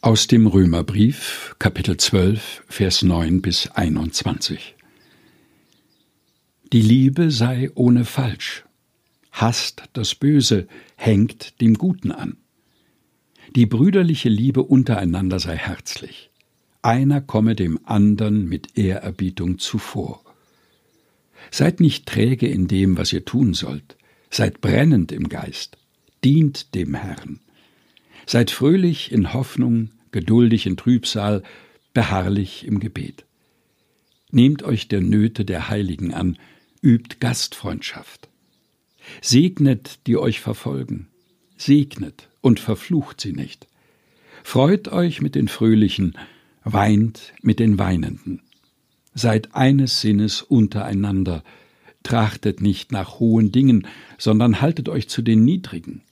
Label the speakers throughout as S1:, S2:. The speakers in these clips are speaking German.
S1: Aus dem Römerbrief, Kapitel 12, Vers 9 bis 21. Die Liebe sei ohne Falsch. Hasst das Böse, hängt dem Guten an. Die brüderliche Liebe untereinander sei herzlich. Einer komme dem andern mit Ehrerbietung zuvor. Seid nicht träge in dem, was ihr tun sollt, seid brennend im Geist, dient dem Herrn. Seid fröhlich in Hoffnung, geduldig in Trübsal, beharrlich im Gebet. Nehmt euch der Nöte der Heiligen an, übt Gastfreundschaft. Segnet, die euch verfolgen, segnet und verflucht sie nicht. Freut euch mit den Fröhlichen, weint mit den Weinenden. Seid eines Sinnes untereinander, trachtet nicht nach hohen Dingen, sondern haltet euch zu den Niedrigen.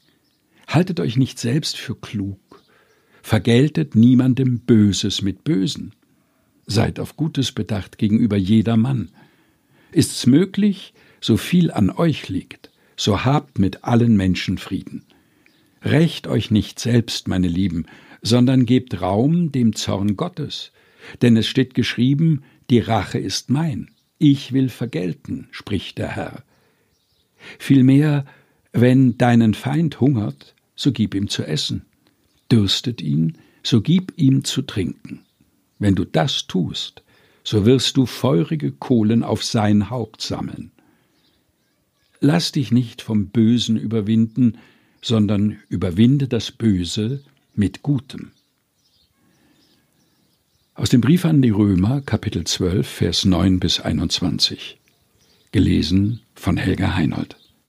S1: Haltet euch nicht selbst für klug, vergeltet niemandem Böses mit Bösen. Seid auf Gutes bedacht gegenüber jedermann. Ist's möglich, so viel an euch liegt, so habt mit allen Menschen Frieden. Rächt euch nicht selbst, meine Lieben, sondern gebt Raum dem Zorn Gottes. Denn es steht geschrieben, die Rache ist mein, ich will vergelten, spricht der Herr. Vielmehr, wenn deinen Feind hungert, so gib ihm zu essen, dürstet ihn, so gib ihm zu trinken. Wenn du das tust, so wirst du feurige Kohlen auf sein Haupt sammeln. Lass dich nicht vom Bösen überwinden, sondern überwinde das Böse mit Gutem. Aus dem Brief an die Römer, Kapitel 12, Vers 9 bis 21. Gelesen von Helga Heinold.